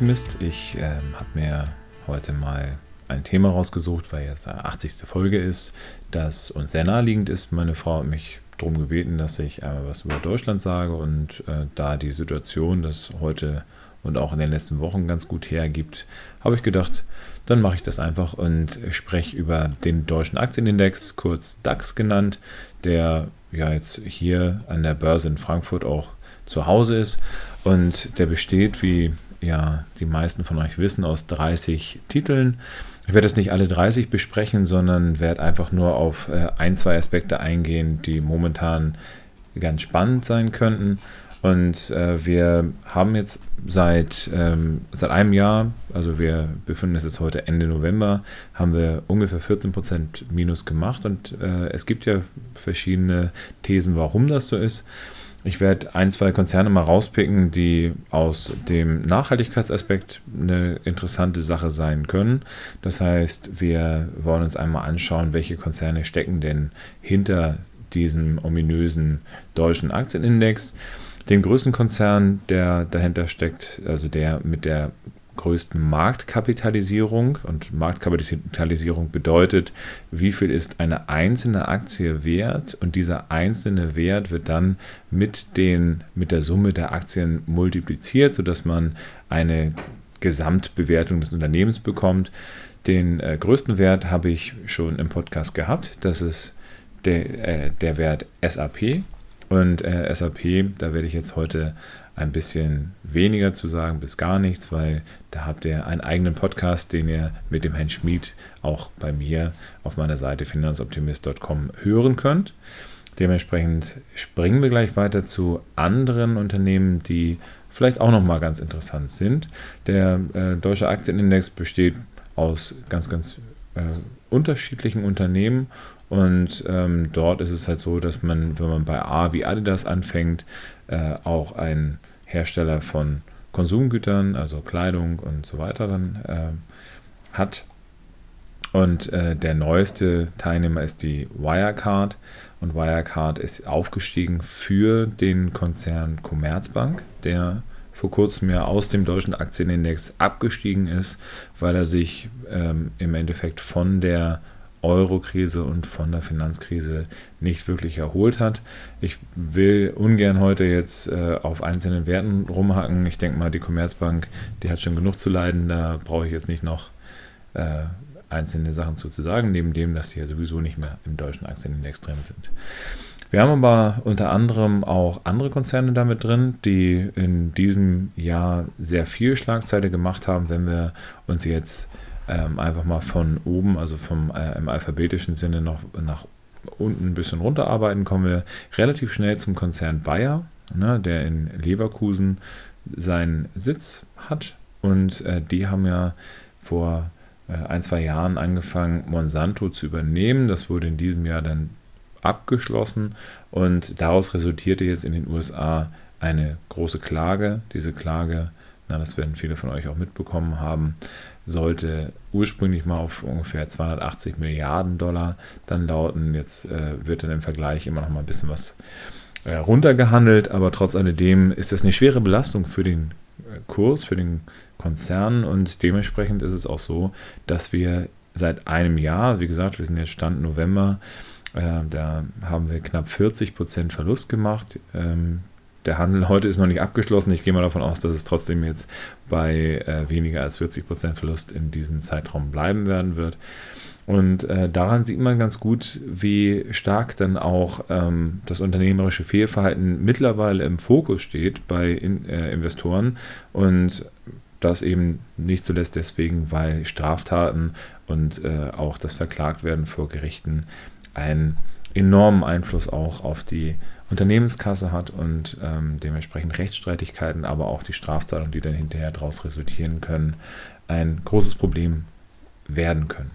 Finanzoptimist. Ich ähm, habe mir heute mal ein Thema rausgesucht, weil jetzt die 80. Folge ist, das uns sehr naheliegend ist. Meine Frau hat mich darum gebeten, dass ich einmal was über Deutschland sage und äh, da die Situation das heute und auch in den letzten Wochen ganz gut hergibt, habe ich gedacht, dann mache ich das einfach und spreche über den deutschen Aktienindex, kurz DAX genannt, der ja jetzt hier an der Börse in Frankfurt auch zu Hause ist und der besteht, wie ja die meisten von euch wissen, aus 30 Titeln. Ich werde jetzt nicht alle 30 besprechen, sondern werde einfach nur auf äh, ein, zwei Aspekte eingehen, die momentan ganz spannend sein könnten. Und äh, wir haben jetzt seit, ähm, seit einem Jahr, also wir befinden uns jetzt heute Ende November, haben wir ungefähr 14% Minus gemacht. Und äh, es gibt ja verschiedene Thesen, warum das so ist. Ich werde ein, zwei Konzerne mal rauspicken, die aus dem Nachhaltigkeitsaspekt eine interessante Sache sein können. Das heißt, wir wollen uns einmal anschauen, welche Konzerne stecken denn hinter diesem ominösen deutschen Aktienindex. Den größten Konzern, der dahinter steckt, also der mit der größten Marktkapitalisierung. Und Marktkapitalisierung bedeutet, wie viel ist eine einzelne Aktie wert und dieser einzelne Wert wird dann mit, den, mit der Summe der Aktien multipliziert, sodass man eine Gesamtbewertung des Unternehmens bekommt. Den äh, größten Wert habe ich schon im Podcast gehabt. Das ist der, äh, der Wert SAP. Und äh, SAP, da werde ich jetzt heute ein bisschen weniger zu sagen, bis gar nichts, weil da habt ihr einen eigenen Podcast, den ihr mit dem Herrn Schmid auch bei mir auf meiner Seite finanzoptimist.com hören könnt. Dementsprechend springen wir gleich weiter zu anderen Unternehmen, die vielleicht auch nochmal ganz interessant sind. Der äh, deutsche Aktienindex besteht aus ganz, ganz äh, unterschiedlichen Unternehmen und ähm, dort ist es halt so, dass man, wenn man bei A wie Adidas anfängt, äh, auch ein Hersteller von Konsumgütern, also Kleidung und so weiter, dann äh, hat. Und äh, der neueste Teilnehmer ist die Wirecard. Und Wirecard ist aufgestiegen für den Konzern Commerzbank, der vor kurzem ja aus dem deutschen Aktienindex abgestiegen ist, weil er sich ähm, im Endeffekt von der Euro-Krise und von der Finanzkrise nicht wirklich erholt hat. Ich will ungern heute jetzt äh, auf einzelnen Werten rumhacken. Ich denke mal, die Commerzbank, die hat schon genug zu leiden. Da brauche ich jetzt nicht noch äh, einzelne Sachen zu, neben dem, dass sie ja sowieso nicht mehr im deutschen Aktienindex drin sind. Wir haben aber unter anderem auch andere Konzerne damit drin, die in diesem Jahr sehr viel Schlagzeile gemacht haben, wenn wir uns jetzt ähm, einfach mal von oben, also vom äh, im alphabetischen Sinne noch nach unten ein bisschen runterarbeiten, kommen wir relativ schnell zum Konzern Bayer, ne, der in Leverkusen seinen Sitz hat. Und äh, die haben ja vor äh, ein, zwei Jahren angefangen, Monsanto zu übernehmen. Das wurde in diesem Jahr dann abgeschlossen und daraus resultierte jetzt in den USA eine große Klage. Diese Klage, na, das werden viele von euch auch mitbekommen haben, sollte ursprünglich mal auf ungefähr 280 Milliarden Dollar dann lauten. Jetzt äh, wird dann im Vergleich immer noch mal ein bisschen was äh, runtergehandelt, aber trotz alledem ist das eine schwere Belastung für den äh, Kurs, für den Konzern und dementsprechend ist es auch so, dass wir seit einem Jahr, wie gesagt, wir sind jetzt Stand November, äh, da haben wir knapp 40 Prozent Verlust gemacht. Ähm, der Handel heute ist noch nicht abgeschlossen. Ich gehe mal davon aus, dass es trotzdem jetzt bei äh, weniger als 40% Verlust in diesem Zeitraum bleiben werden wird. Und äh, daran sieht man ganz gut, wie stark dann auch ähm, das unternehmerische Fehlverhalten mittlerweile im Fokus steht bei in, äh, Investoren. Und das eben nicht zuletzt deswegen, weil Straftaten und äh, auch das Verklagtwerden vor Gerichten einen enormen Einfluss auch auf die Unternehmenskasse hat und ähm, dementsprechend Rechtsstreitigkeiten, aber auch die Strafzahlungen, die dann hinterher daraus resultieren können, ein großes Problem werden können.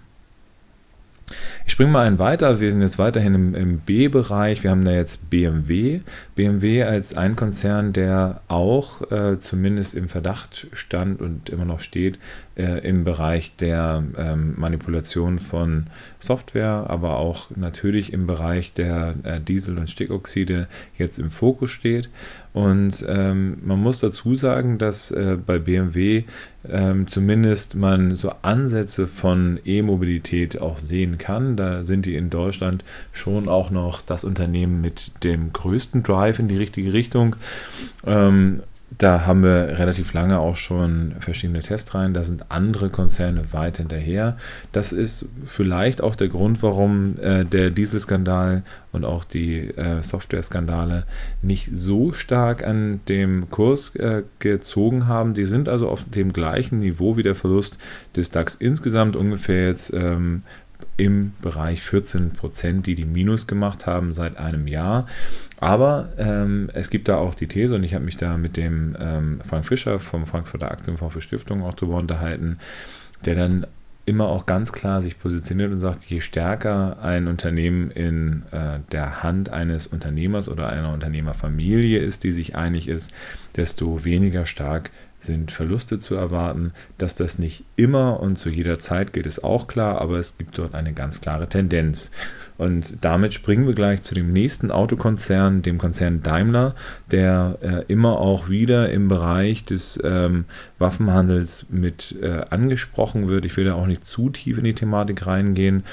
Ich springe mal einen weiter. Wir sind jetzt weiterhin im, im B-Bereich. Wir haben da jetzt BMW. BMW als ein Konzern, der auch äh, zumindest im Verdacht stand und immer noch steht äh, im Bereich der ähm, Manipulation von Software, aber auch natürlich im Bereich der äh, Diesel- und Stickoxide jetzt im Fokus steht. Und ähm, man muss dazu sagen, dass äh, bei BMW ähm, zumindest man so Ansätze von E-Mobilität auch sehen kann. Da sind die in Deutschland schon auch noch das Unternehmen mit dem größten Drive in die richtige Richtung. Ähm, da haben wir relativ lange auch schon verschiedene Testreihen. Da sind andere Konzerne weit hinterher. Das ist vielleicht auch der Grund, warum äh, der Dieselskandal und auch die äh, Software-Skandale nicht so stark an dem Kurs äh, gezogen haben. Die sind also auf dem gleichen Niveau wie der Verlust des DAX insgesamt ungefähr jetzt ähm, im Bereich 14 Prozent, die die Minus gemacht haben seit einem Jahr. Aber ähm, es gibt da auch die These, und ich habe mich da mit dem ähm, Frank Fischer vom Frankfurter Aktienfonds für Stiftungen auch drüber unterhalten, der dann immer auch ganz klar sich positioniert und sagt, je stärker ein Unternehmen in äh, der Hand eines Unternehmers oder einer Unternehmerfamilie ist, die sich einig ist, desto weniger stark sind Verluste zu erwarten. Dass das nicht immer und zu jeder Zeit geht, ist auch klar, aber es gibt dort eine ganz klare Tendenz. Und damit springen wir gleich zu dem nächsten Autokonzern, dem Konzern Daimler, der äh, immer auch wieder im Bereich des ähm, Waffenhandels mit äh, angesprochen wird. Ich will da auch nicht zu tief in die Thematik reingehen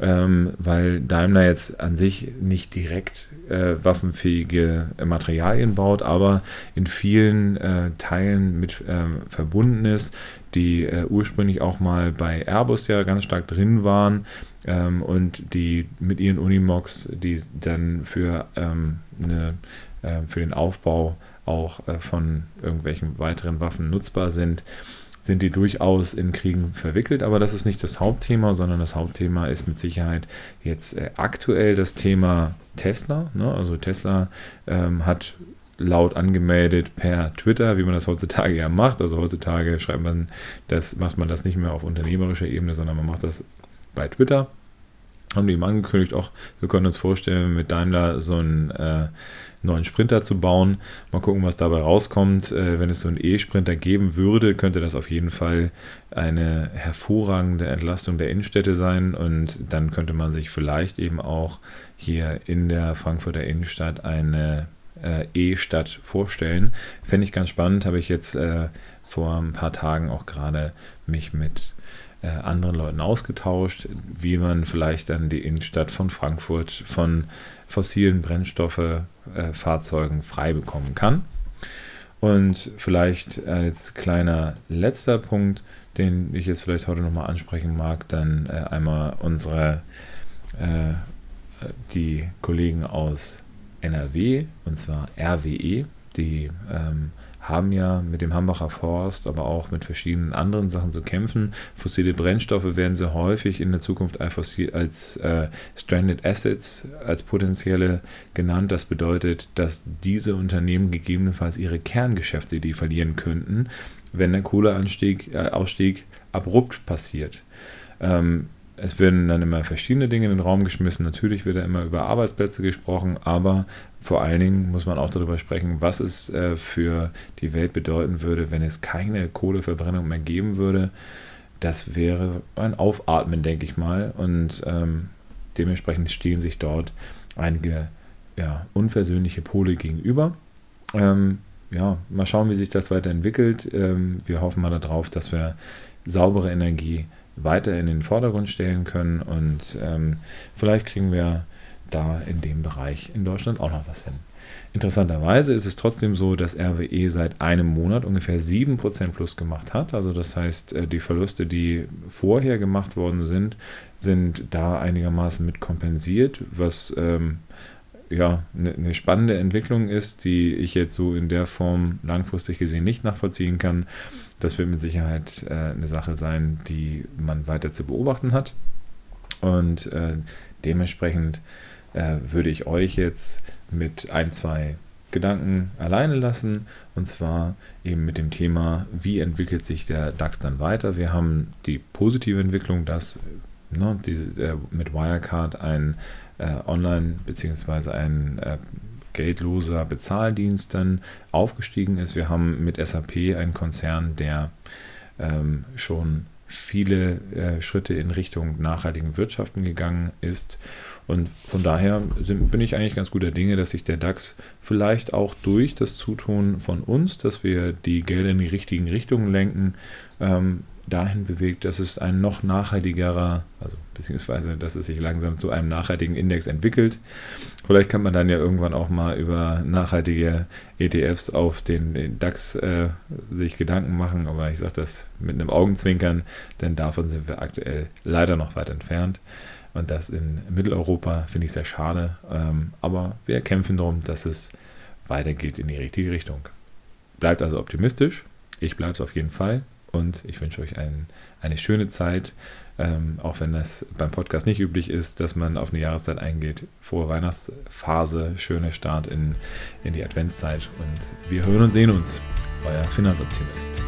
ähm, weil Daimler jetzt an sich nicht direkt äh, waffenfähige Materialien baut, aber in vielen äh, Teilen mit ähm, verbunden ist, die äh, ursprünglich auch mal bei Airbus ja ganz stark drin waren ähm, und die mit ihren Unimox, die dann für, ähm, eine, äh, für den Aufbau auch äh, von irgendwelchen weiteren Waffen nutzbar sind sind die durchaus in Kriegen verwickelt, aber das ist nicht das Hauptthema, sondern das Hauptthema ist mit Sicherheit jetzt äh, aktuell das Thema Tesla. Ne? Also Tesla ähm, hat laut angemeldet per Twitter, wie man das heutzutage ja macht. Also heutzutage schreibt man das, macht man das nicht mehr auf unternehmerischer Ebene, sondern man macht das bei Twitter. Haben die ihm angekündigt, auch wir können uns vorstellen, mit Daimler so ein äh, neuen Sprinter zu bauen. Mal gucken, was dabei rauskommt. Äh, wenn es so einen E-Sprinter geben würde, könnte das auf jeden Fall eine hervorragende Entlastung der Innenstädte sein und dann könnte man sich vielleicht eben auch hier in der Frankfurter Innenstadt eine äh, E-Stadt vorstellen. Fände ich ganz spannend, habe ich jetzt äh, vor ein paar Tagen auch gerade mich mit äh, anderen Leuten ausgetauscht, wie man vielleicht dann die Innenstadt von Frankfurt von fossilen Brennstoffe-Fahrzeugen äh, frei bekommen kann. Und vielleicht als kleiner letzter Punkt, den ich jetzt vielleicht heute nochmal ansprechen mag, dann äh, einmal unsere, äh, die Kollegen aus NRW, und zwar RWE, die ähm, haben ja mit dem Hambacher Forst, aber auch mit verschiedenen anderen Sachen zu kämpfen. Fossile Brennstoffe werden sehr häufig in der Zukunft als äh, Stranded Assets, als potenzielle genannt. Das bedeutet, dass diese Unternehmen gegebenenfalls ihre Kerngeschäftsidee verlieren könnten, wenn der Kohleausstieg äh, abrupt passiert. Ähm, es werden dann immer verschiedene Dinge in den Raum geschmissen. Natürlich wird da immer über Arbeitsplätze gesprochen, aber vor allen Dingen muss man auch darüber sprechen, was es äh, für die Welt bedeuten würde, wenn es keine Kohleverbrennung mehr geben würde. Das wäre ein Aufatmen, denke ich mal. Und ähm, dementsprechend stehen sich dort einige ja, unversöhnliche Pole gegenüber. Ähm, ja, mal schauen, wie sich das weiterentwickelt. Ähm, wir hoffen mal darauf, dass wir saubere Energie weiter in den Vordergrund stellen können und ähm, vielleicht kriegen wir da in dem Bereich in Deutschland auch noch was hin. Interessanterweise ist es trotzdem so, dass RWE seit einem Monat ungefähr 7% plus gemacht hat. Also das heißt, äh, die Verluste, die vorher gemacht worden sind, sind da einigermaßen mit kompensiert, was ähm, ja eine ne spannende Entwicklung ist, die ich jetzt so in der Form langfristig gesehen nicht nachvollziehen kann. Das wird mit Sicherheit äh, eine Sache sein, die man weiter zu beobachten hat. Und äh, dementsprechend äh, würde ich euch jetzt mit ein, zwei Gedanken alleine lassen. Und zwar eben mit dem Thema, wie entwickelt sich der DAX dann weiter. Wir haben die positive Entwicklung, dass ne, diese, äh, mit Wirecard ein äh, Online- bzw. ein äh, geldloser Bezahldienst dann aufgestiegen ist. Wir haben mit SAP einen Konzern, der ähm, schon viele äh, Schritte in Richtung nachhaltigen Wirtschaften gegangen ist. Und von daher sind, bin ich eigentlich ganz guter Dinge, dass sich der DAX vielleicht auch durch das Zutun von uns, dass wir die Gelder in die richtigen Richtungen lenken, ähm, dahin bewegt, dass es ein noch nachhaltigerer, also beziehungsweise dass es sich langsam zu einem nachhaltigen Index entwickelt. Vielleicht kann man dann ja irgendwann auch mal über nachhaltige ETFs auf den, den DAX äh, sich Gedanken machen, aber ich sage das mit einem Augenzwinkern, denn davon sind wir aktuell leider noch weit entfernt. Und das in Mitteleuropa finde ich sehr schade. Ähm, aber wir kämpfen darum, dass es weitergeht in die richtige Richtung. Bleibt also optimistisch. Ich bleibe es auf jeden Fall und ich wünsche euch ein, eine schöne Zeit, ähm, auch wenn das beim Podcast nicht üblich ist, dass man auf eine Jahreszeit eingeht. Frohe Weihnachtsphase, schöner Start in, in die Adventszeit und wir hören und sehen uns. Euer Finanzoptimist.